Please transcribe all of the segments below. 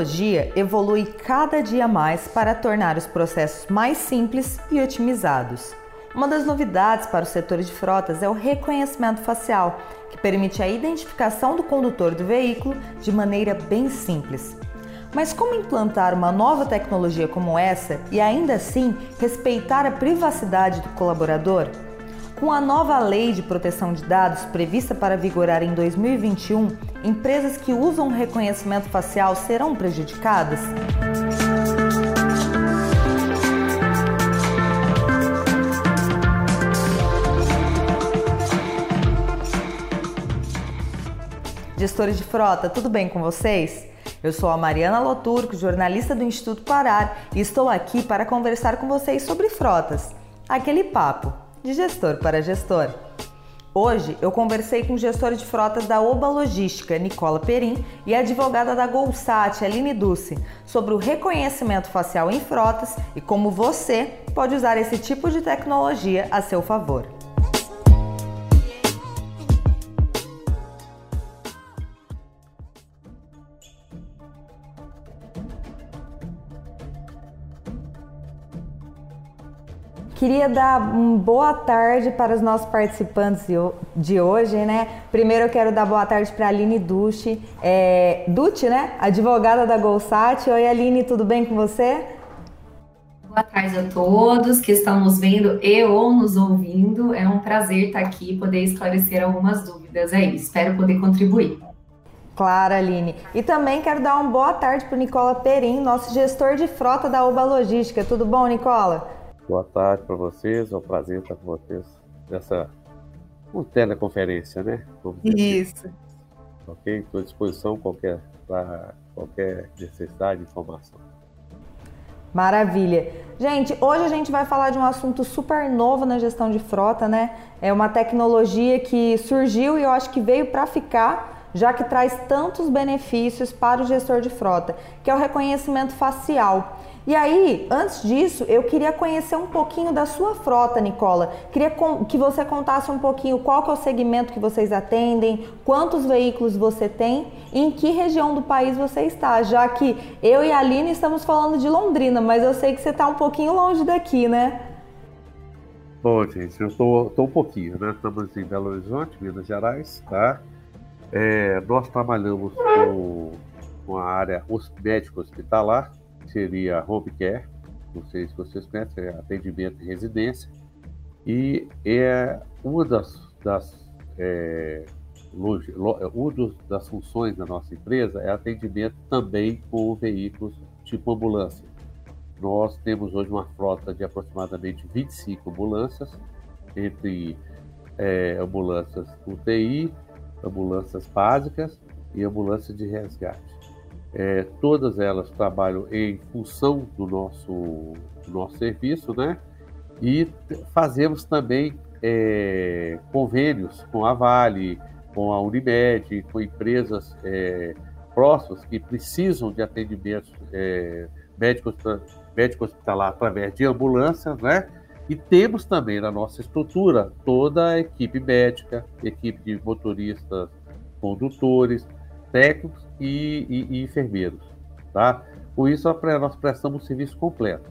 tecnologia evolui cada dia mais para tornar os processos mais simples e otimizados. Uma das novidades para o setor de frotas é o reconhecimento facial, que permite a identificação do condutor do veículo de maneira bem simples. Mas como implantar uma nova tecnologia como essa e ainda assim respeitar a privacidade do colaborador? Com a nova lei de proteção de dados prevista para vigorar em 2021, empresas que usam reconhecimento facial serão prejudicadas? Gestores de frota, tudo bem com vocês? Eu sou a Mariana Loturco, jornalista do Instituto Parar, e estou aqui para conversar com vocês sobre frotas. Aquele papo de gestor para gestor. Hoje eu conversei com o gestor de frotas da Oba Logística, Nicola Perim, e a advogada da Golsat, Aline Dulce, sobre o reconhecimento facial em frotas e como você pode usar esse tipo de tecnologia a seu favor. Queria dar uma boa tarde para os nossos participantes de hoje, né? Primeiro eu quero dar boa tarde para a Aline Ducci, é, Ducci, né? Advogada da Golsat. Oi, Aline, tudo bem com você? Boa tarde a todos que estão nos vendo e ou nos ouvindo. É um prazer estar aqui e poder esclarecer algumas dúvidas aí. Espero poder contribuir. Claro, Aline. E também quero dar uma boa tarde para o Nicola Perim, nosso gestor de frota da Oba Logística. Tudo bom, Nicola? Boa tarde para vocês, é um prazer estar com vocês nessa uma teleconferência, né? Isso. Ok, estou à disposição qualquer, para qualquer necessidade de informação. Maravilha. Gente, hoje a gente vai falar de um assunto super novo na gestão de frota, né? É uma tecnologia que surgiu e eu acho que veio para ficar, já que traz tantos benefícios para o gestor de frota, que é o reconhecimento facial. E aí, antes disso, eu queria conhecer um pouquinho da sua frota, Nicola. Queria que você contasse um pouquinho qual que é o segmento que vocês atendem, quantos veículos você tem e em que região do país você está, já que eu e a Aline estamos falando de Londrina, mas eu sei que você está um pouquinho longe daqui, né? Bom, gente, eu estou um pouquinho, né? Estamos em Belo Horizonte, Minas Gerais, tá? É, nós trabalhamos com, com a área médico hospitalar, seria home care, não sei se vocês conhecem, é atendimento em residência, e é uma das, das é, loja, uma das funções da nossa empresa é atendimento também com veículos tipo ambulância. Nós temos hoje uma frota de aproximadamente 25 ambulâncias, entre é, ambulâncias UTI, ambulâncias básicas e ambulâncias de resgate. É, todas elas trabalham em função do nosso, do nosso serviço, né? E fazemos também é, convênios com a Vale, com a Unimed, com empresas é, próximas que precisam de atendimento é, médico, médico hospitalar através de ambulâncias, né? E temos também na nossa estrutura toda a equipe médica, equipe de motoristas, condutores, técnicos e, e, e enfermeiros, tá? Com isso, nós prestamos serviço completo,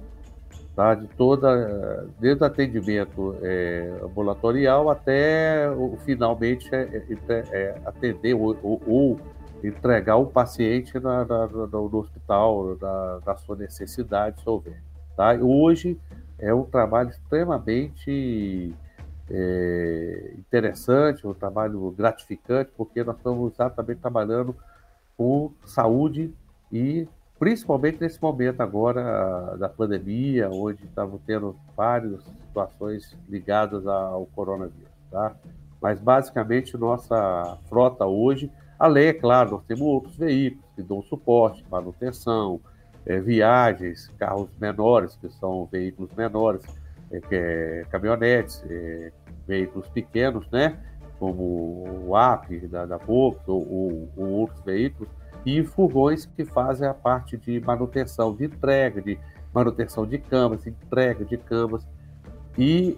tá? De toda, desde o atendimento é, ambulatorial até o, finalmente é, é, é atender ou, ou, ou, entregar o paciente na, na, no, hospital, na, na, sua necessidade, se houver, tá? Hoje é um trabalho extremamente é, interessante, um trabalho gratificante, porque nós estamos exatamente trabalhando com saúde e principalmente nesse momento agora da pandemia, onde estamos tendo várias situações ligadas ao coronavírus, tá? Mas basicamente nossa frota hoje, além, é claro, nós temos outros veículos que dão suporte, manutenção, é, viagens, carros menores, que são veículos menores, é, é, caminhonetes, é, veículos pequenos, né? Como o AP da, da Volks ou, ou, ou, outros veículos, e furgões que fazem a parte de manutenção, de entrega, de manutenção de camas, entrega de camas. E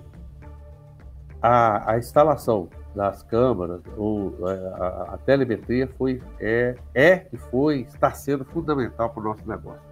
a, a instalação das câmaras, ou é, a, a, telemetria foi, é, é e foi, está sendo fundamental para o nosso negócio.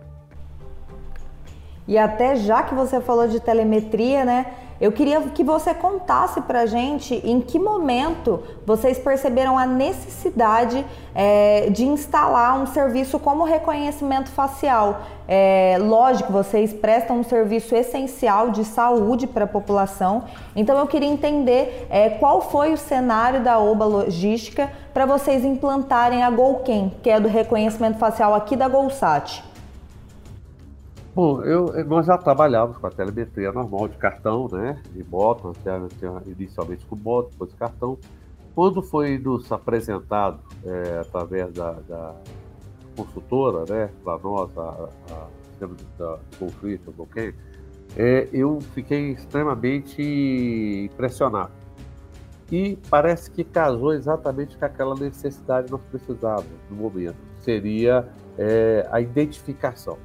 E até já que você falou de telemetria, né? Eu queria que você contasse para gente em que momento vocês perceberam a necessidade é, de instalar um serviço como reconhecimento facial. É, lógico, vocês prestam um serviço essencial de saúde para a população, então eu queria entender é, qual foi o cenário da OBA Logística para vocês implantarem a GolQuen, que é do reconhecimento facial aqui da GolSat. Bom, eu, nós já trabalhávamos com a telemetria normal de cartão, né? De moto, inicialmente com moto, depois cartão. Quando foi nos apresentado é, através da, da, consultora, né, para nós, a, a, da conflito, ok? É, eu fiquei extremamente impressionado. E parece que casou exatamente com aquela necessidade que nós precisávamos no momento. Seria é, a identificação.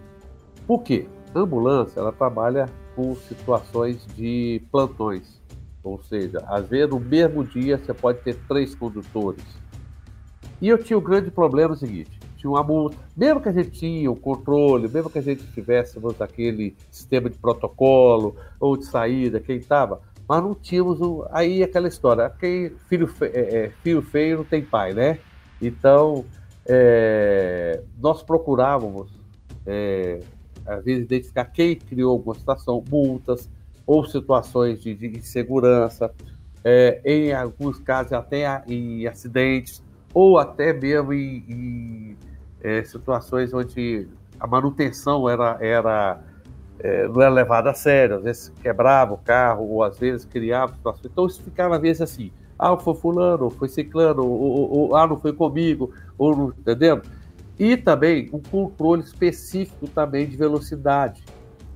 Por quê? A ambulância ela trabalha com situações de plantões, ou seja, às vezes no mesmo dia você pode ter três condutores. E eu tinha um grande problema seguinte: tinha uma multa, mesmo que a gente tinha o controle, mesmo que a gente tivéssemos aquele sistema de protocolo ou de saída, quem estava, mas não tínhamos o, aí aquela história, quem filho, fe, é, é, filho feio não tem pai, né? Então é, nós procurávamos é, às vezes, identificar quem criou alguma situação, multas ou situações de, de insegurança, é, em alguns casos até em acidentes, ou até mesmo em, em é, situações onde a manutenção era, era é, não era levada a sério, às vezes quebrava o carro, ou às vezes criava situações. Então isso ficava às vezes assim, ah, foi fulano, foi ciclano, ou, ou, ou ah, não foi comigo, ou não, entendeu? E também um controle específico também de velocidade,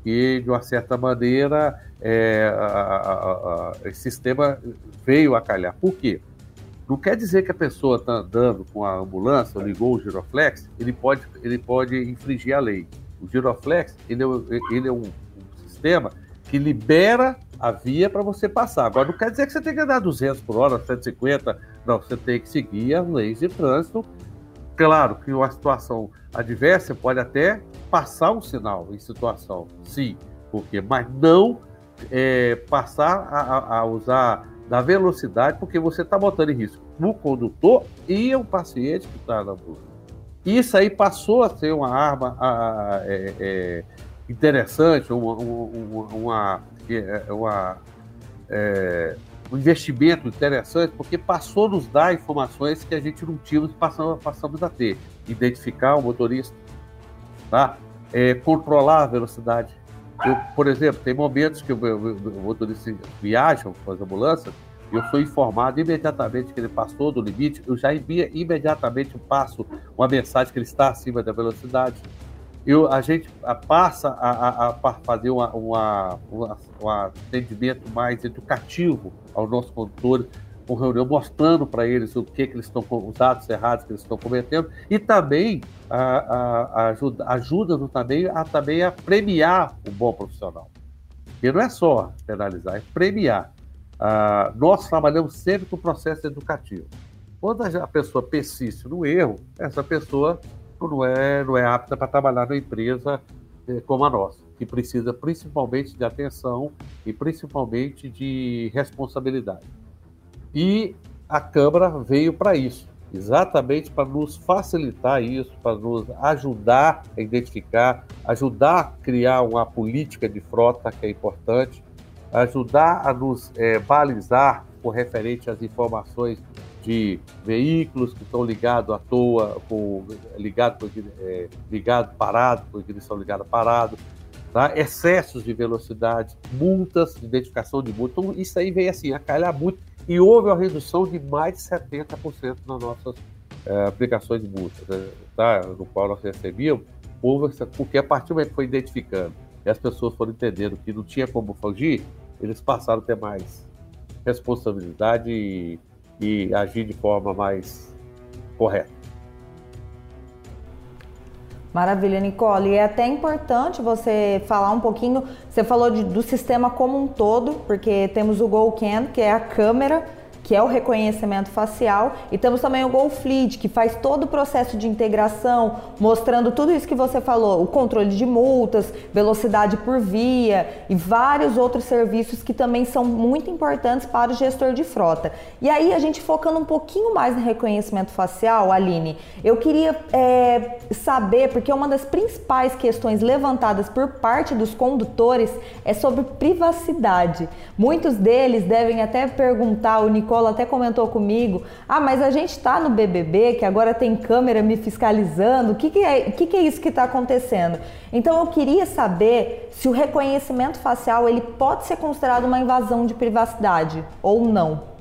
que de uma certa maneira é, a, a, a, esse sistema veio a calhar. Por quê? Não quer dizer que a pessoa está andando com a ambulância, ligou o giroflex, ele pode, ele pode infringir a lei. O giroflex ele é, ele é um, um sistema que libera a via para você passar. Agora, não quer dizer que você tem que andar 200 por hora, 150. Não, você tem que seguir as leis de trânsito Claro que uma situação adversa pode até passar um sinal em situação, sim, porque, mas não é, passar a, a, usar da velocidade, porque você está botando em risco o condutor e o paciente que está na busca. Isso aí passou a ser uma arma a, é, é, interessante, uma, uma, uma, uma é, um investimento interessante, porque passou a nos dar informações que a gente não tinha, passamos, passamos a ter. Identificar o motorista, tá? É, controlar a velocidade. Eu, por exemplo, tem momentos que o, motorista viaja com as ambulâncias, eu sou informado imediatamente que ele passou do limite, eu já envia imediatamente passo uma mensagem que ele está acima da velocidade eu, a gente passa a, a, a fazer uma, uma, uma, um atendimento mais educativo aos nossos condutores, com reunião mostrando para eles o que, que eles estão, os dados errados que eles estão cometendo, e também a, ajuda, ajuda também a, também a premiar o bom profissional. E não é só penalizar, é premiar. Ah, nós trabalhamos sempre com o processo educativo. Quando a pessoa persiste no erro, essa pessoa não é, não é apta para trabalhar numa empresa é, como a nossa, que precisa principalmente de atenção e principalmente de responsabilidade. E a Câmara veio para isso, exatamente para nos facilitar isso, para nos ajudar a identificar, ajudar a criar uma política de frota que é importante, ajudar a nos é, balizar com referente às informações de veículos que estão ligados à toa, com, ligado, é, ligado parado, com ignição ligada parado, tá? excessos de velocidade, multas, identificação de multas. Então, isso aí veio assim, a calhar muito. E houve uma redução de mais de 70% nas nossas é, aplicações de multas, né? tá? no qual nós recebíamos, houve, porque a partir do momento que foi identificando e as pessoas foram entendendo que não tinha como fugir, eles passaram a ter mais responsabilidade e e agir de forma mais correta. Maravilha, Nicole. E é até importante você falar um pouquinho. Você falou de, do sistema como um todo, porque temos o GoCam, que é a câmera que é o reconhecimento facial, e temos também o GoFleet, que faz todo o processo de integração, mostrando tudo isso que você falou, o controle de multas, velocidade por via e vários outros serviços que também são muito importantes para o gestor de frota. E aí, a gente focando um pouquinho mais no reconhecimento facial, Aline, eu queria é, saber, porque uma das principais questões levantadas por parte dos condutores é sobre privacidade. Muitos deles devem até perguntar, o Nicole até comentou comigo: ah, mas a gente está no BBB, que agora tem câmera me fiscalizando, o que, que, é, que, que é isso que está acontecendo? Então eu queria saber se o reconhecimento facial ele pode ser considerado uma invasão de privacidade ou não.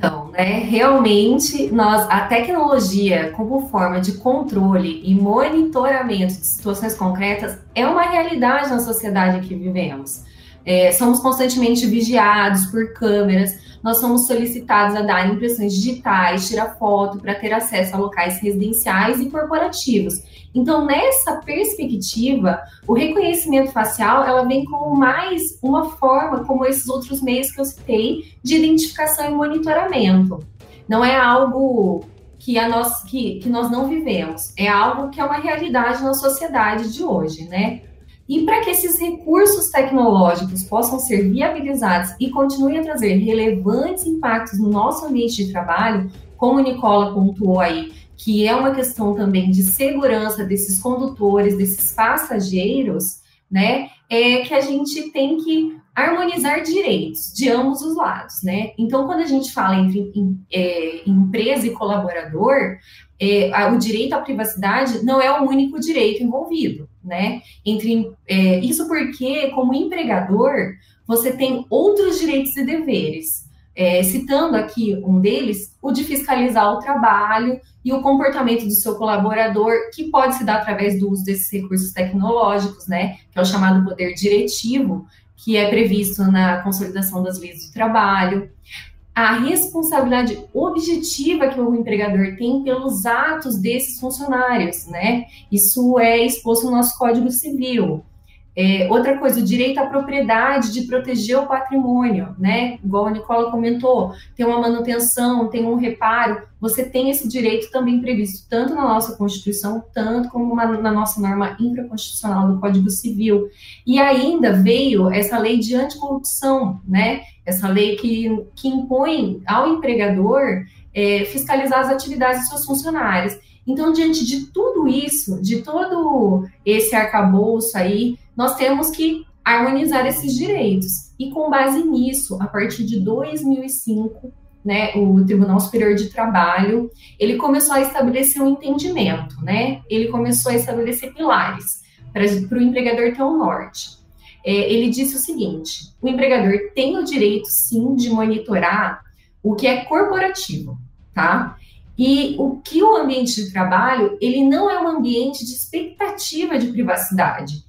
Então, né, realmente nós a tecnologia como forma de controle e monitoramento de situações concretas é uma realidade na sociedade que vivemos. É, somos constantemente vigiados por câmeras, nós somos solicitados a dar impressões digitais, tirar foto para ter acesso a locais residenciais e corporativos. Então, nessa perspectiva, o reconhecimento facial ela vem como mais uma forma, como esses outros meios que eu citei, de identificação e monitoramento. Não é algo que, a nós, que, que nós não vivemos, é algo que é uma realidade na sociedade de hoje, né? E para que esses recursos tecnológicos possam ser viabilizados e continuem a trazer relevantes impactos no nosso ambiente de trabalho, como Nicola pontuou aí, que é uma questão também de segurança desses condutores, desses passageiros, né? É que a gente tem que harmonizar direitos de ambos os lados, né? Então, quando a gente fala entre em, é, empresa e colaborador, é, o direito à privacidade não é o único direito envolvido, né? Entre, é, isso porque, como empregador, você tem outros direitos e deveres. É, citando aqui um deles, o de fiscalizar o trabalho e o comportamento do seu colaborador, que pode se dar através do uso desses recursos tecnológicos, né? Que é o chamado poder diretivo, que é previsto na consolidação das leis do trabalho a responsabilidade objetiva que o empregador tem pelos atos desses funcionários, né? Isso é exposto no nosso Código Civil. É, outra coisa, o direito à propriedade de proteger o patrimônio, né? Igual a Nicola comentou, tem uma manutenção, tem um reparo, você tem esse direito também previsto tanto na nossa Constituição, tanto como na nossa norma infraconstitucional do Código Civil. E ainda veio essa lei de anticorrupção, né? Essa lei que, que impõe ao empregador é, fiscalizar as atividades de seus funcionários. Então, diante de tudo isso, de todo esse arcabouço aí, nós temos que harmonizar esses direitos. E com base nisso, a partir de 2005, né, o Tribunal Superior de Trabalho, ele começou a estabelecer um entendimento, né? Ele começou a estabelecer pilares para o empregador ter um norte. É, ele disse o seguinte: o empregador tem o direito, sim, de monitorar o que é corporativo, tá? E o que o ambiente de trabalho, ele não é um ambiente de expectativa de privacidade.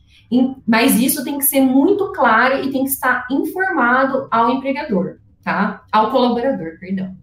Mas isso tem que ser muito claro e tem que estar informado ao empregador, tá? Ao colaborador, perdão.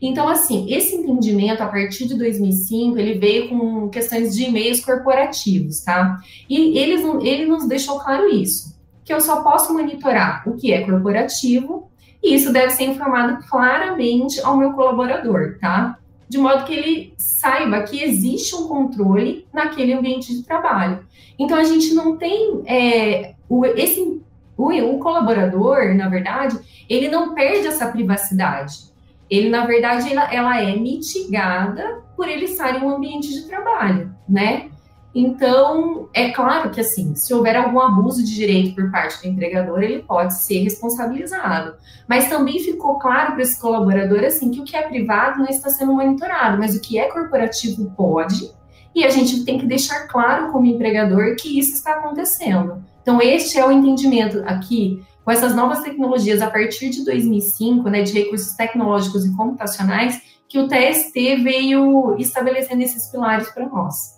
Então, assim, esse entendimento, a partir de 2005, ele veio com questões de e-mails corporativos, tá? E eles, ele nos deixou claro isso, que eu só posso monitorar o que é corporativo e isso deve ser informado claramente ao meu colaborador, tá? De modo que ele saiba que existe um controle naquele ambiente de trabalho. Então, a gente não tem é, o, esse, o, o colaborador, na verdade, ele não perde essa privacidade. Ele, na verdade, ela, ela é mitigada por ele estar em um ambiente de trabalho, né? Então, é claro que, assim, se houver algum abuso de direito por parte do empregador, ele pode ser responsabilizado. Mas também ficou claro para esse colaborador, assim, que o que é privado não está sendo monitorado, mas o que é corporativo pode, e a gente tem que deixar claro como empregador que isso está acontecendo. Então, este é o entendimento aqui, com essas novas tecnologias a partir de 2005, né, de recursos tecnológicos e computacionais, que o TST veio estabelecendo esses pilares para nós.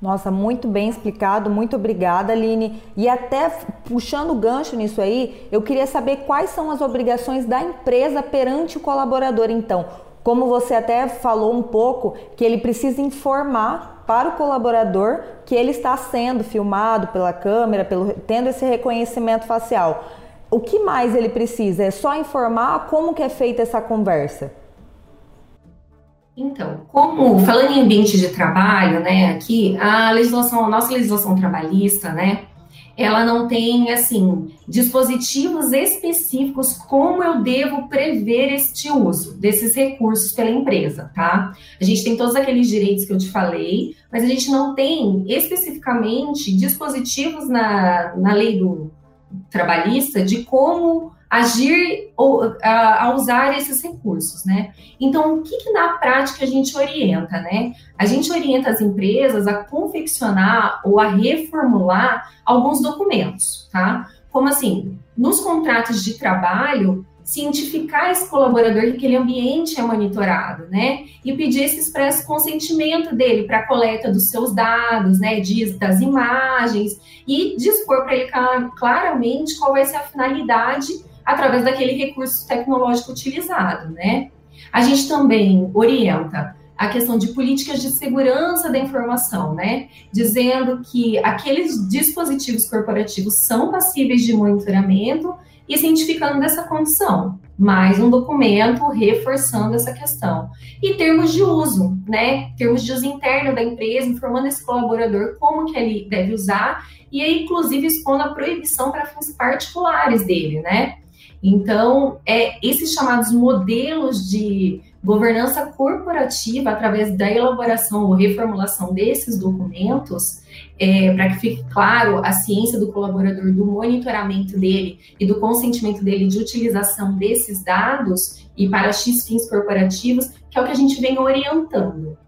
Nossa, muito bem explicado, muito obrigada, Aline. E até puxando o gancho nisso aí, eu queria saber quais são as obrigações da empresa perante o colaborador, então como você até falou um pouco, que ele precisa informar para o colaborador que ele está sendo filmado pela câmera, pelo, tendo esse reconhecimento facial. O que mais ele precisa? É só informar como que é feita essa conversa? Então, como falando em ambiente de trabalho, né, aqui a legislação, a nossa legislação trabalhista, né, ela não tem assim dispositivos específicos como eu devo prever este uso desses recursos pela empresa, tá? A gente tem todos aqueles direitos que eu te falei, mas a gente não tem especificamente dispositivos na, na lei do trabalhista de como agir ou a, a, usar esses recursos, né? Então, o que, que, na prática a gente orienta, né? A gente orienta as empresas a confeccionar ou a reformular alguns documentos, tá? Como assim, nos contratos de trabalho, cientificar esse colaborador que aquele ambiente é monitorado, né? E pedir esse expresso consentimento dele para a coleta dos seus dados, né? das imagens e dispor para ele claramente qual vai ser a finalidade através daquele recurso tecnológico utilizado, né? A gente também orienta a questão de políticas de segurança da informação, né? Dizendo que aqueles dispositivos corporativos são passíveis de monitoramento e cientificando dessa condição. Mais um documento reforçando essa questão. E termos de uso, né? Termos de uso interno da empresa, informando esse colaborador como que ele deve usar e aí, inclusive, expondo a proibição para fins particulares dele, né? Então, é, esses chamados modelos de governança corporativa, através da elaboração ou reformulação desses documentos, é, para que fique claro a ciência do colaborador, do monitoramento dele e do consentimento dele de utilização desses dados e para X fins corporativos, que é o que a gente vem orientando.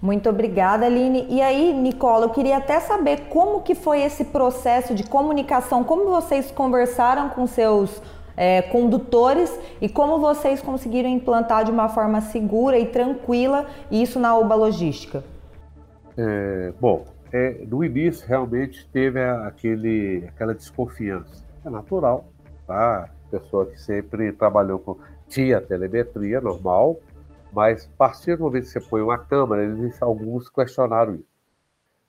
Muito obrigada, Aline. E aí, Nicola, eu queria até saber como que foi esse processo de comunicação, como vocês conversaram com seus é, condutores e como vocês conseguiram implantar de uma forma segura e tranquila isso na UBA Logística. É, bom, é, no início realmente teve aquele, aquela desconfiança. É natural, tá? Pessoa que sempre trabalhou com. Tinha telemetria normal, mas a partir do momento que você põe uma câmera, eles, alguns questionaram isso.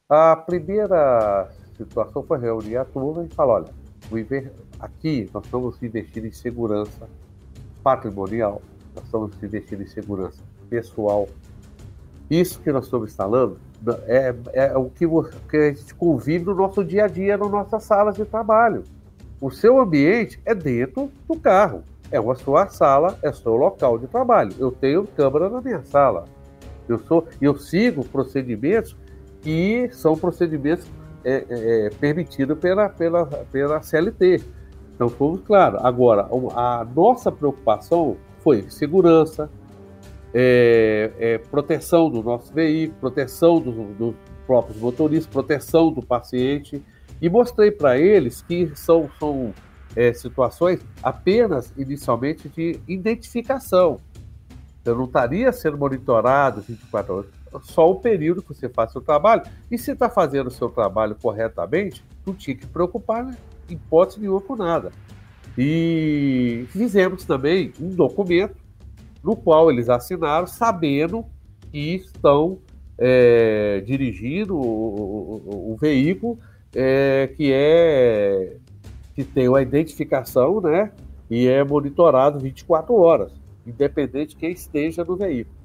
A primeira situação foi reunir a turma e falar: olha, aqui nós estamos investindo em segurança patrimonial, nós estamos investindo em segurança pessoal. Isso que nós estamos instalando é, é o que, que a gente convive no nosso dia a dia, nas nossas salas de trabalho. O seu ambiente é dentro do carro é a sua sala, é seu local de trabalho. Eu tenho câmera na minha sala. Eu sou, eu sigo procedimentos que são procedimentos é, é, é permitidos pela, pela, pela CLT. Então, fomos claro. Agora, a nossa preocupação foi segurança, é, é, proteção do nosso veículo, proteção dos do próprios motoristas, proteção do paciente. E mostrei para eles que são, são é, situações apenas inicialmente de identificação. Eu não estaria sendo monitorado 24 horas, só o período que você faz seu trabalho. E se está fazendo o seu trabalho corretamente, não tinha que preocupar, né? hipótese nenhuma com nada. E fizemos também um documento no qual eles assinaram, sabendo que estão é, dirigindo o, o, o veículo é, que é que tem uma identificação, né? E é monitorado 24 horas, independente de quem esteja no veículo.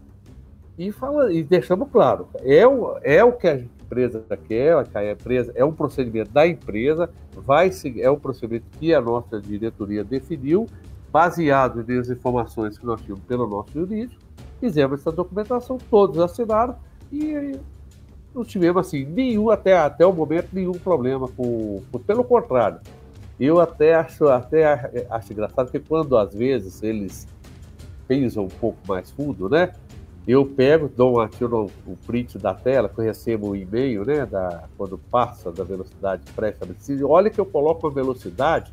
E, fala, e deixamos claro, é o, é o que a empresa quer, que a empresa é um procedimento da empresa, vai é um procedimento que a nossa diretoria definiu, baseado nas informações que nós tínhamos pelo nosso jurídico, fizemos essa documentação, todos assinaram e não tivemos assim nenhum até até o momento nenhum problema com, com pelo contrário eu até acho, até acho engraçado que quando às vezes eles pensam um pouco mais fundo, né? Eu pego, dou uma, tiro um print da tela, que eu recebo o um e-mail, né? Da, quando passa da velocidade pré-estabelecida. Olha que eu coloco a velocidade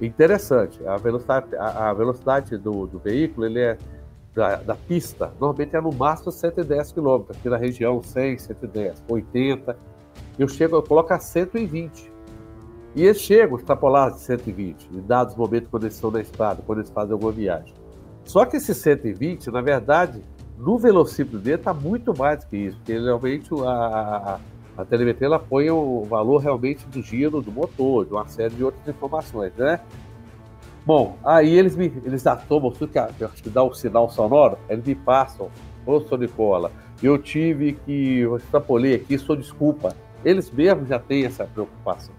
interessante. A velocidade, a, a velocidade do, do, veículo, ele é da, da, pista, normalmente é no máximo 110 km, aqui na região 100, 110, 80. Eu chego, eu coloco a 120. E eles chegam extrapolar de 120, em dados momentos quando eles estão na estrada, quando eles fazem alguma viagem. Só que esse 120, na verdade, no velocímetro dele está muito mais que isso, porque realmente a, a, a telemetria ela põe o valor realmente do giro do motor, de uma série de outras informações, né? Bom, aí eles me eles tomam, que acho que dá o sinal sonoro, eles me passam, ô Sr. Nicola, eu tive que, eu extrapolei aqui, sou desculpa. Eles mesmos já têm essa preocupação.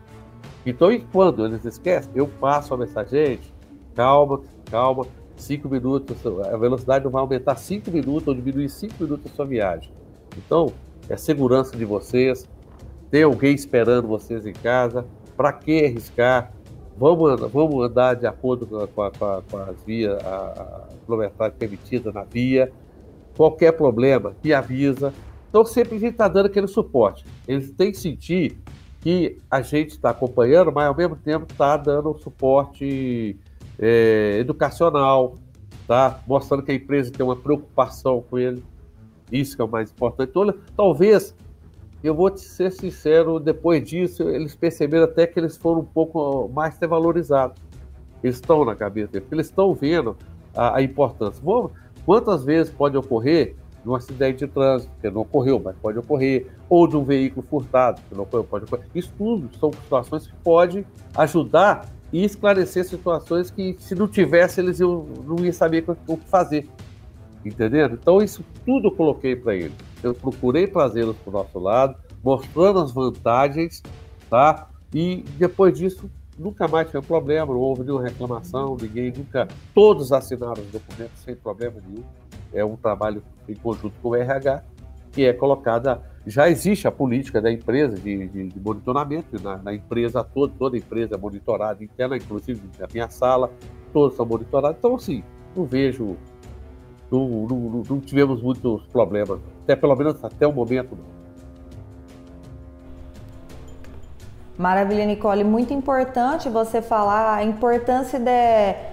Então, e quando eles esquecem, eu passo a mensagem, gente, calma, calma, cinco minutos, a velocidade não vai aumentar cinco minutos ou diminuir cinco minutos a sua viagem. Então, é segurança de vocês, tem alguém esperando vocês em casa, para que arriscar? Vamos, vamos andar de acordo com, com, a, com as vias, a, a permitida na via. Qualquer problema, me avisa. Então, sempre a gente está dando aquele suporte. Eles têm que sentir que a gente está acompanhando, mas ao mesmo tempo está dando suporte é, educacional, tá? mostrando que a empresa tem uma preocupação com ele. Isso que é o mais importante. Então, talvez, eu vou te ser sincero, depois disso, eles perceberam até que eles foram um pouco mais valorizados. Eles estão na cabeça deles, eles estão vendo a, a importância. Vamos, quantas vezes pode ocorrer num acidente de trânsito, que não ocorreu, mas pode ocorrer, ou de um veículo furtado, que não ocorreu, pode ocorrer. Isso tudo são situações que podem ajudar e esclarecer situações que, se não tivesse, eles iam, não iam saber o que fazer. Entendendo? Então, isso tudo eu coloquei para eles. Eu procurei trazê-los para o nosso lado, mostrando as vantagens, tá? E depois disso, nunca mais tinha problema, não houve nenhuma reclamação, ninguém nunca. Todos assinaram os documentos sem problema nenhum. É um trabalho em conjunto com o RH, que é colocada já existe a política da empresa de, de, de monitoramento, na, na, empresa toda, toda empresa é monitorada interna, inclusive na minha sala, todos são monitorados. Então, assim, não vejo, não, não, não tivemos muitos problemas, até pelo menos até o momento. Maravilha, Nicole. Muito importante você falar a importância de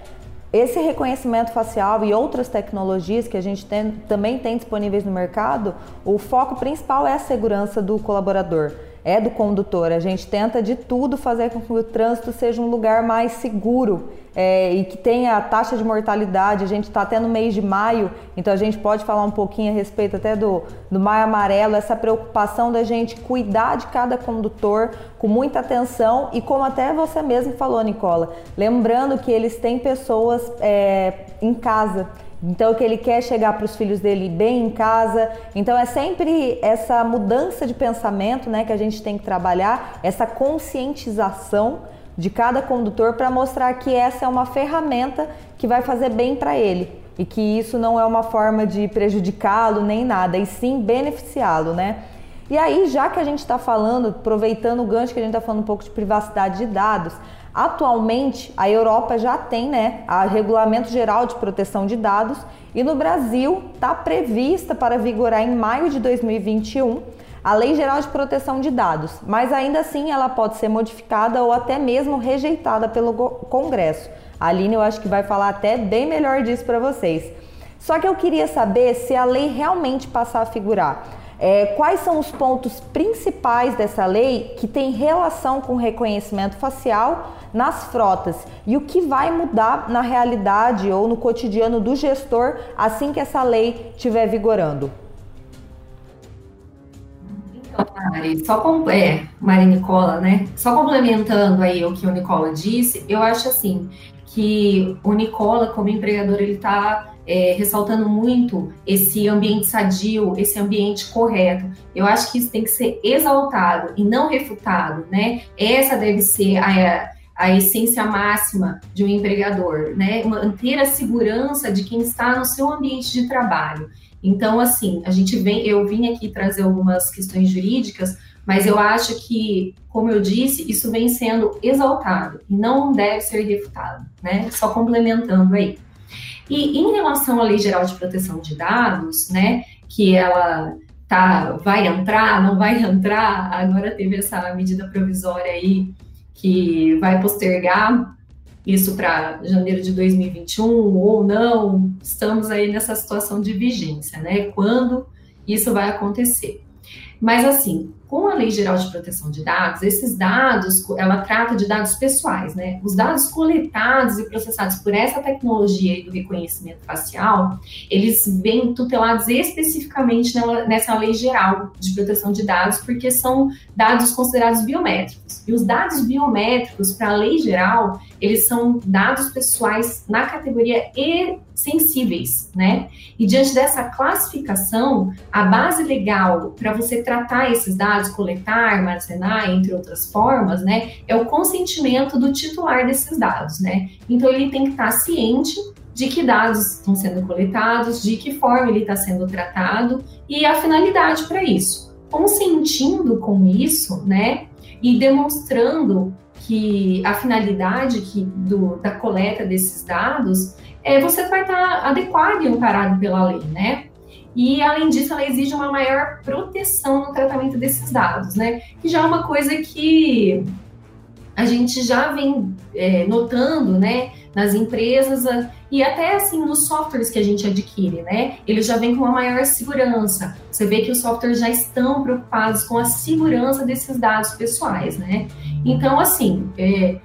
esse reconhecimento facial e outras tecnologias que a gente tem, também tem disponíveis no mercado, o foco principal é a segurança do colaborador é do condutor. A gente tenta de tudo fazer com que o trânsito seja um lugar mais seguro é, e que tenha a taxa de mortalidade. A gente está até no mês de maio, então a gente pode falar um pouquinho a respeito até do, do maio amarelo, essa preocupação da gente cuidar de cada condutor com muita atenção e como até você mesmo falou, Nicola, lembrando que eles têm pessoas é, em casa então, que ele quer chegar para os filhos dele bem em casa. Então, é sempre essa mudança de pensamento né, que a gente tem que trabalhar, essa conscientização de cada condutor para mostrar que essa é uma ferramenta que vai fazer bem para ele e que isso não é uma forma de prejudicá-lo nem nada, e sim beneficiá-lo, né? E aí, já que a gente está falando, aproveitando o gancho que a gente está falando um pouco de privacidade de dados, Atualmente, a Europa já tem né, a Regulamento Geral de Proteção de Dados e no Brasil está prevista para vigorar em maio de 2021 a Lei Geral de Proteção de Dados, mas ainda assim ela pode ser modificada ou até mesmo rejeitada pelo Congresso. A Aline eu acho que vai falar até bem melhor disso para vocês. Só que eu queria saber se a lei realmente passar a figurar. É, quais são os pontos principais dessa lei que tem relação com reconhecimento facial nas frotas e o que vai mudar na realidade ou no cotidiano do gestor assim que essa lei estiver vigorando? Então, Mari, só com, é, Mari Nicola, né? Só complementando aí o que o Nicola disse, eu acho assim que o Nicola, como empregador, ele está é, ressaltando muito esse ambiente sadio, esse ambiente correto. Eu acho que isso tem que ser exaltado e não refutado, né? Essa deve ser a, a essência máxima de um empregador, né? Manter a segurança de quem está no seu ambiente de trabalho. Então, assim, a gente vem, eu vim aqui trazer algumas questões jurídicas, mas eu acho que, como eu disse, isso vem sendo exaltado e não deve ser refutado, né? Só complementando aí. E em relação à Lei Geral de Proteção de Dados, né, que ela tá, vai entrar, não vai entrar, agora teve essa medida provisória aí que vai postergar isso para janeiro de 2021 ou não, estamos aí nessa situação de vigência, né? Quando isso vai acontecer. Mas assim, com a Lei Geral de Proteção de Dados, esses dados, ela trata de dados pessoais, né? Os dados coletados e processados por essa tecnologia do reconhecimento facial, eles vêm tutelados especificamente nessa Lei Geral de Proteção de Dados, porque são dados considerados biométricos. E os dados biométricos, para a Lei Geral, eles são dados pessoais na categoria e sensíveis, né? E diante dessa classificação, a base legal para você tratar esses dados, coletar, armazenar, entre outras formas, né, é o consentimento do titular desses dados, né? Então ele tem que estar ciente de que dados estão sendo coletados, de que forma ele está sendo tratado e a finalidade para isso. Consentindo com isso, né, e demonstrando que a finalidade que do, da coleta desses dados é, você vai estar adequado e amparado pela lei, né? E, além disso, ela exige uma maior proteção no tratamento desses dados, né? Que já é uma coisa que a gente já vem é, notando, né? Nas empresas e até assim nos softwares que a gente adquire, né? Eles já vêm com uma maior segurança. Você vê que os softwares já estão preocupados com a segurança desses dados pessoais, né? Então, assim, é,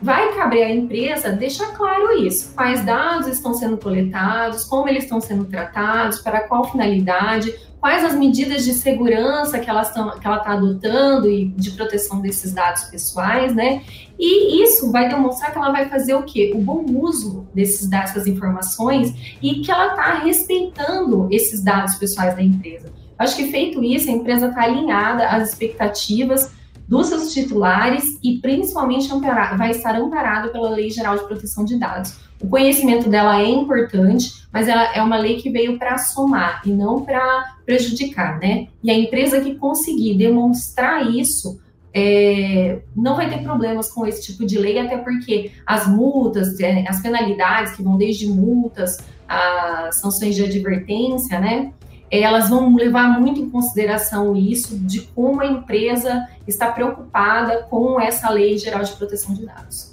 vai caber à empresa deixar claro isso, quais dados estão sendo coletados, como eles estão sendo tratados, para qual finalidade, quais as medidas de segurança que, elas tão, que ela está adotando e de proteção desses dados pessoais, né? E isso vai demonstrar que ela vai fazer o quê? O bom uso desses dessas informações e que ela está respeitando esses dados pessoais da empresa. Acho que feito isso, a empresa está alinhada às expectativas dos seus titulares e principalmente vai estar amparado pela Lei Geral de Proteção de Dados. O conhecimento dela é importante, mas ela é uma lei que veio para somar e não para prejudicar, né? E a empresa que conseguir demonstrar isso é, não vai ter problemas com esse tipo de lei, até porque as multas, é, as penalidades que vão desde multas a sanções de advertência, né? elas vão levar muito em consideração isso, de como a empresa está preocupada com essa lei geral de proteção de dados.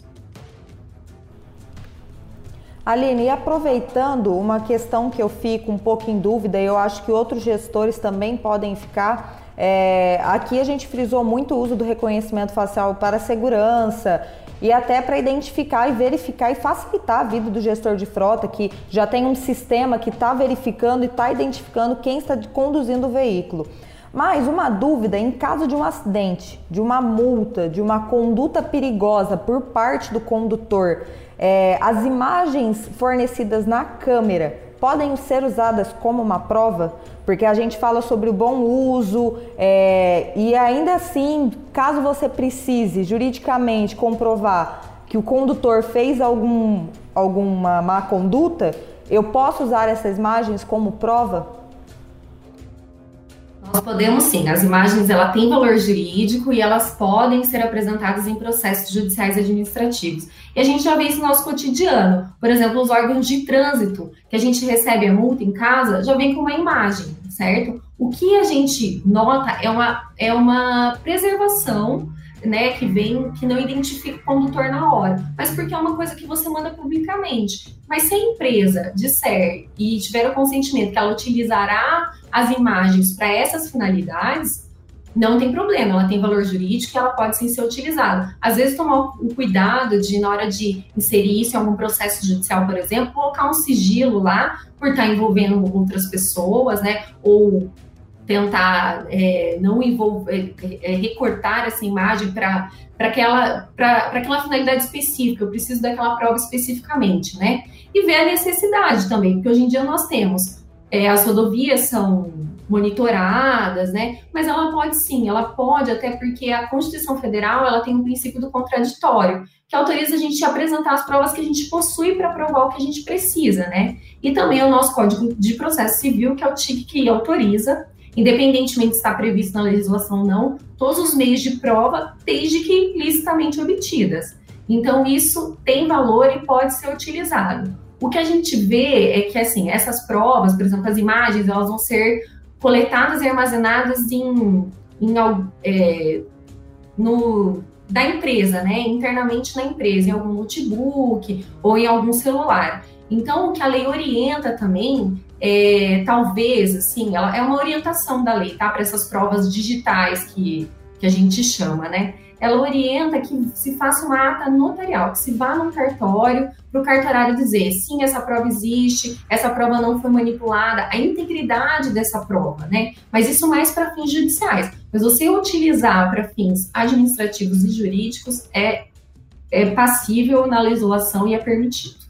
Aline, e aproveitando uma questão que eu fico um pouco em dúvida, eu acho que outros gestores também podem ficar, é, aqui a gente frisou muito o uso do reconhecimento facial para segurança e até para identificar e verificar e facilitar a vida do gestor de frota que já tem um sistema que está verificando e está identificando quem está conduzindo o veículo. Mas uma dúvida, em caso de um acidente, de uma multa, de uma conduta perigosa por parte do condutor, é, as imagens fornecidas na câmera podem ser usadas como uma prova? Porque a gente fala sobre o bom uso é, e ainda assim, caso você precise juridicamente comprovar que o condutor fez algum, alguma má conduta, eu posso usar essas imagens como prova? Podemos sim. As imagens ela têm valor jurídico e elas podem ser apresentadas em processos judiciais administrativos. E a gente já vê isso no nosso cotidiano. Por exemplo, os órgãos de trânsito, que a gente recebe a multa em casa, já vem com uma imagem, certo? O que a gente nota é uma, é uma preservação né, que vem, que não identifica o condutor na hora, mas porque é uma coisa que você manda publicamente. Mas se a empresa disser e tiver o consentimento que ela utilizará as imagens para essas finalidades, não tem problema, ela tem valor jurídico e ela pode sim ser utilizada. Às vezes, tomar o cuidado de, na hora de inserir isso em algum processo judicial, por exemplo, colocar um sigilo lá, por estar envolvendo outras pessoas, né? Ou tentar é, não envolver, é, é, recortar essa imagem para aquela, aquela finalidade específica, eu preciso daquela prova especificamente, né? E ver a necessidade também, porque hoje em dia nós temos é, as rodovias são monitoradas, né? Mas ela pode sim, ela pode, até porque a Constituição Federal ela tem um princípio do contraditório, que autoriza a gente a apresentar as provas que a gente possui para provar o que a gente precisa, né? E também o nosso Código de Processo Civil, que é o TIC que autoriza independentemente de estar previsto na legislação ou não, todos os meios de prova, desde que licitamente obtidas. Então, isso tem valor e pode ser utilizado. O que a gente vê é que, assim, essas provas, por exemplo, as imagens, elas vão ser coletadas e armazenadas em, em é, no, da empresa, né? Internamente na empresa, em algum notebook ou em algum celular. Então, o que a lei orienta também é, talvez, assim, ela é uma orientação da lei, tá? Para essas provas digitais que, que a gente chama, né? Ela orienta que se faça uma ata notarial, que se vá num cartório para o cartorário dizer sim, essa prova existe, essa prova não foi manipulada, a integridade dessa prova, né? Mas isso mais para fins judiciais. Mas você utilizar para fins administrativos e jurídicos é, é passível na legislação e é permitido.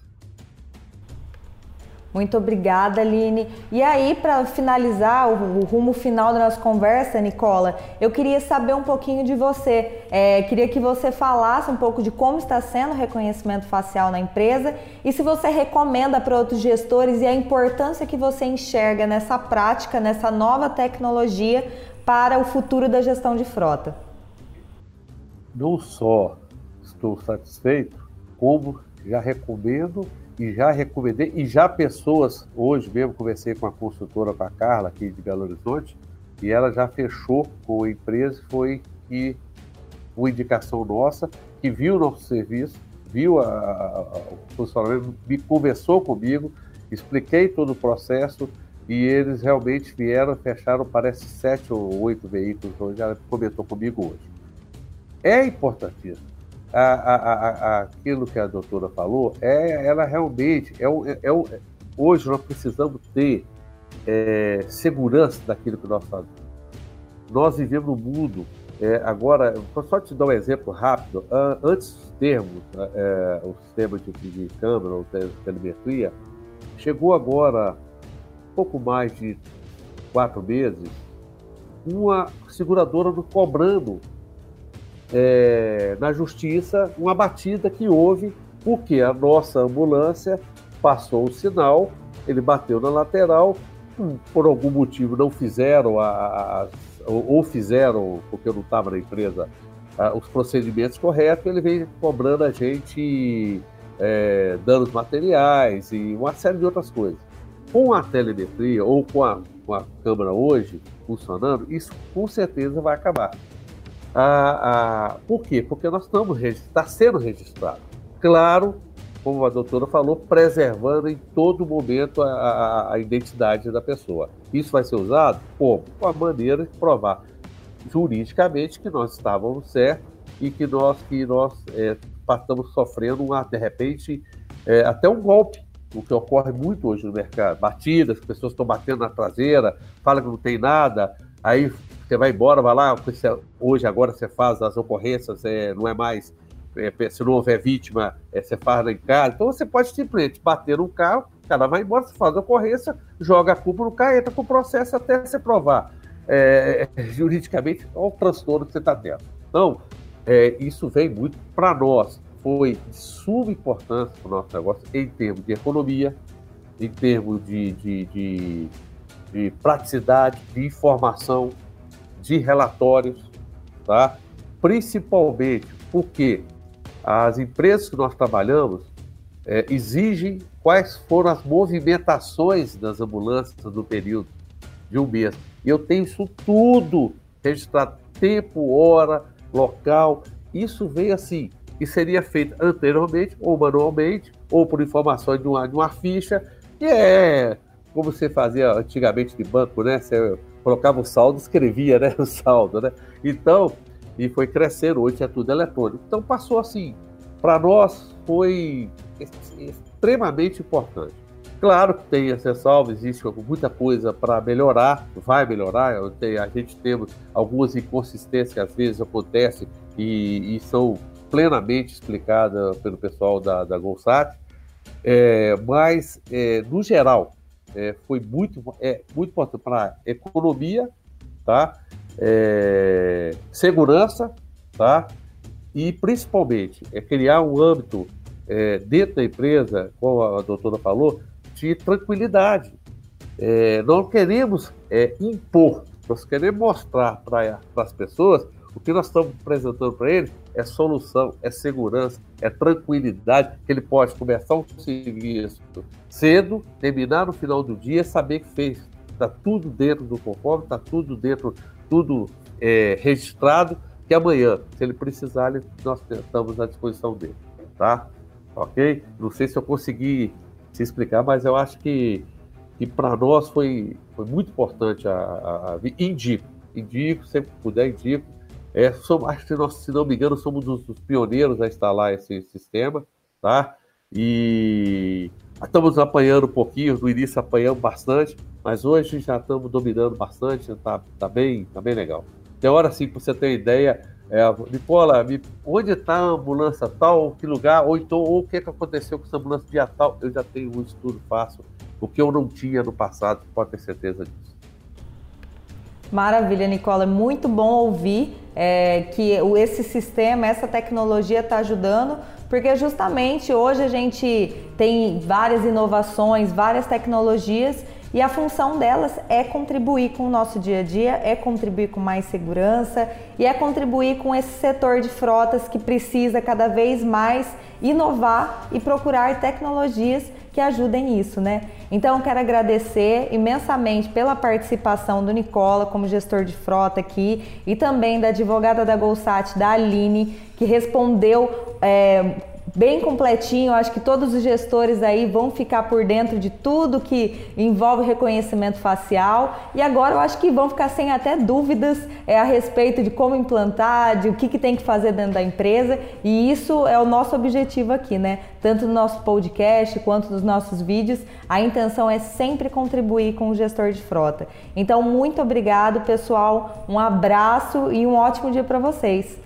Muito obrigada, Aline. E aí, para finalizar o, o, rumo final da nossa conversa, Nicola, eu queria saber um pouquinho de você. É, queria que você falasse um pouco de como está sendo o reconhecimento facial na empresa e se você recomenda para outros gestores e a importância que você enxerga nessa prática, nessa nova tecnologia para o futuro da gestão de frota. Não só estou satisfeito, como já recomendo e já recomendei, e já pessoas, hoje mesmo conversei com a consultora, com a Carla, aqui de Belo Horizonte, e ela já fechou com a empresa, foi que uma indicação nossa, que viu o nosso serviço, viu a, a, o funcionamento, me conversou comigo, expliquei todo o processo, e eles realmente vieram, fecharam, parece, sete ou oito veículos, hoje ela comentou comigo hoje. É importantíssimo a, a, a, aquilo que a doutora falou, é, ela realmente é, é, é hoje nós precisamos ter é, segurança daquilo que nós fazemos. Nós vivemos no mundo é, agora, só te dar um exemplo rápido. Antes dos termos, é, o sistema de, de câmera ou telemetria, chegou agora, pouco mais de quatro meses, uma seguradora cobrando é, na justiça uma batida que houve porque a nossa ambulância passou o sinal, ele bateu na lateral, hum, por algum motivo não fizeram a, a, ou fizeram, porque eu não estava na empresa, a, os procedimentos corretos, ele vem cobrando a gente é, danos materiais e uma série de outras coisas. Com a telemetria ou com a, com a câmera hoje funcionando, isso com certeza vai acabar. Ah, ah, por quê? Porque nós estamos está sendo registrado. Claro, como a doutora falou, preservando em todo momento a, a, a, identidade da pessoa. Isso vai ser usado como? Com a maneira de provar juridicamente que nós estávamos certos e que nós que nós é, estamos sofrendo uma, de repente é, até um golpe, o que ocorre muito hoje no mercado. Batidas, as pessoas estão batendo na traseira, falam que não tem nada, aí você vai embora, vai lá, hoje, agora você faz as ocorrências, é, não é mais, é, se não houver vítima, é, você faz em casa. Então você pode simplesmente bater no carro, o cara vai embora, você faz a ocorrência, joga a culpa no carro, entra com o processo até você provar é, juridicamente o transtorno que você está tendo. Então, é, isso vem muito para nós, foi de suma importância para o nosso negócio em termos de economia, em termos de, de, de, de praticidade, de informação, de relatórios, tá? principalmente porque as empresas que nós trabalhamos é, exigem quais foram as movimentações das ambulâncias no período de um mês. E eu tenho isso tudo registrado, tempo, hora, local. Isso veio assim, e seria feito anteriormente, ou manualmente, ou por informações de uma, de uma ficha, que é como você fazia antigamente de banco, né? Você colocava o saldo, escrevia né, o saldo, né? Então, e foi crescendo, hoje é tudo eletrônico. Então passou assim, para nós foi extremamente importante. Claro que tem essa salva, existe muita coisa para melhorar, vai melhorar. A gente temos algumas inconsistências que às vezes acontecem e, e são plenamente explicadas pelo pessoal da, da Golsat, é, mas é, no geral é, foi muito, é, muito importante para economia, tá? É, segurança, tá? E principalmente é criar um âmbito é, dentro da empresa, como a doutora falou, de tranquilidade. É, não queremos é, impor, nós queremos mostrar para as pessoas o que nós estamos apresentando para eles é solução, é segurança, é tranquilidade, que ele pode começar um serviço cedo, terminar no final do dia, saber que fez. Está tudo dentro do conforme, está tudo dentro, tudo é, registrado, que amanhã, se ele precisar, nós estamos à disposição dele. Tá? Ok? Não sei se eu consegui se explicar, mas eu acho que e para nós foi, foi muito importante a, a, a, indico, indico, sempre que puder, indico. É, somos, acho que nós, se não me engano, somos dos, dos pioneiros a instalar esse sistema, tá? E estamos apanhando um pouquinho, no início apanhamos bastante, mas hoje já estamos dominando bastante, está tá bem, tá bem legal. Tem hora assim, para você ter ideia, é, Nicola, me, onde está a ambulância tal, que lugar, ou então, ou o que, que aconteceu com essa ambulância dia tal, eu já tenho um estudo fácil, o que eu não tinha no passado, pode ter certeza disso. Maravilha, Nicola, é muito bom ouvir é, que esse sistema, essa tecnologia está ajudando, porque justamente hoje a gente tem várias inovações, várias tecnologias e a função delas é contribuir com o nosso dia a dia, é contribuir com mais segurança e é contribuir com esse setor de frotas que precisa cada vez mais inovar e procurar tecnologias que ajudem isso, né? Então, quero agradecer imensamente pela participação do Nicola como gestor de frota aqui e também da advogada da Golsat, da Aline, que respondeu é, bem completinho. Acho que todos os gestores aí vão ficar por dentro de tudo que envolve reconhecimento facial. E agora eu acho que vão ficar sem até dúvidas é, a respeito de como implantar, de o que, que tem que fazer dentro da empresa. E isso é o nosso objetivo aqui, né? Tanto no nosso podcast quanto nos nossos vídeos. A intenção é sempre contribuir com o gestor de frota. Então, muito obrigado, pessoal. Um abraço e um ótimo dia para vocês.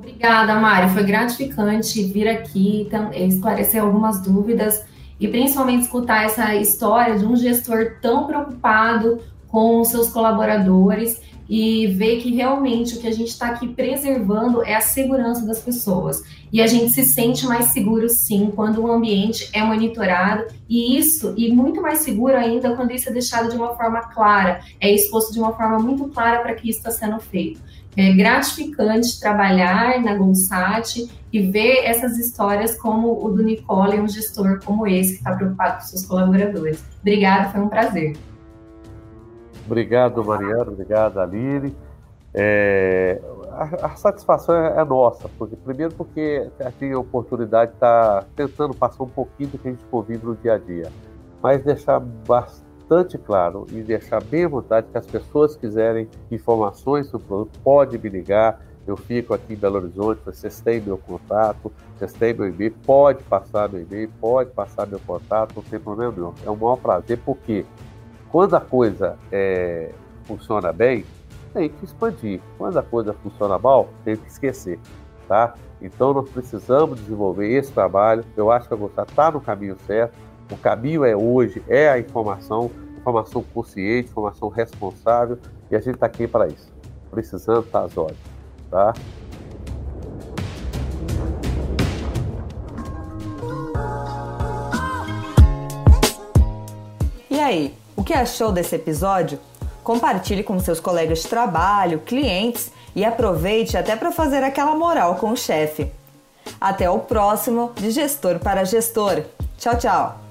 Obrigada, Mário. Foi gratificante vir aqui esclarecer algumas dúvidas e principalmente escutar essa história de um gestor tão preocupado com seus colaboradores e ver que realmente o que a gente está aqui preservando é a segurança das pessoas. E a gente se sente mais seguro, sim, quando o ambiente é monitorado, e isso, e muito mais seguro ainda quando isso é deixado de uma forma clara, é exposto de uma forma muito clara para que isso está sendo feito. É gratificante trabalhar na Gonsat e ver essas histórias como o do Nicole, um gestor como esse, que está preocupado com seus colaboradores. Obrigada, foi um prazer. Obrigado, Mariana. Obrigado, Aline. É, a, a, satisfação é, é, nossa, porque primeiro porque tem a oportunidade de estar tá tentando passar um pouquinho do que a gente convive no dia a dia, mas deixar bastante bastante claro e deixar bem à vontade que as pessoas quiserem informações sobre o produto, pode me ligar. Eu fico aqui em Belo Horizonte, vocês têm meu contato, vocês têm meu e-mail, pode passar meu e-mail, pode passar meu contato, não tem problema nenhum. É um maior prazer, porque quando a coisa é, funciona bem, tem que expandir. Quando a coisa funciona mal, tem que esquecer, tá? Então nós precisamos desenvolver esse trabalho. Eu acho que a Gostar está no caminho certo o caminho é hoje, é a informação, informação consciente, informação responsável, e a gente está aqui para isso. Precisando, tá às horas, tá? E aí, o que achou desse episódio? Compartilhe com seus colegas de trabalho, clientes e aproveite até para fazer aquela moral com o chefe. Até o próximo de Gestor para Gestor. Tchau, tchau!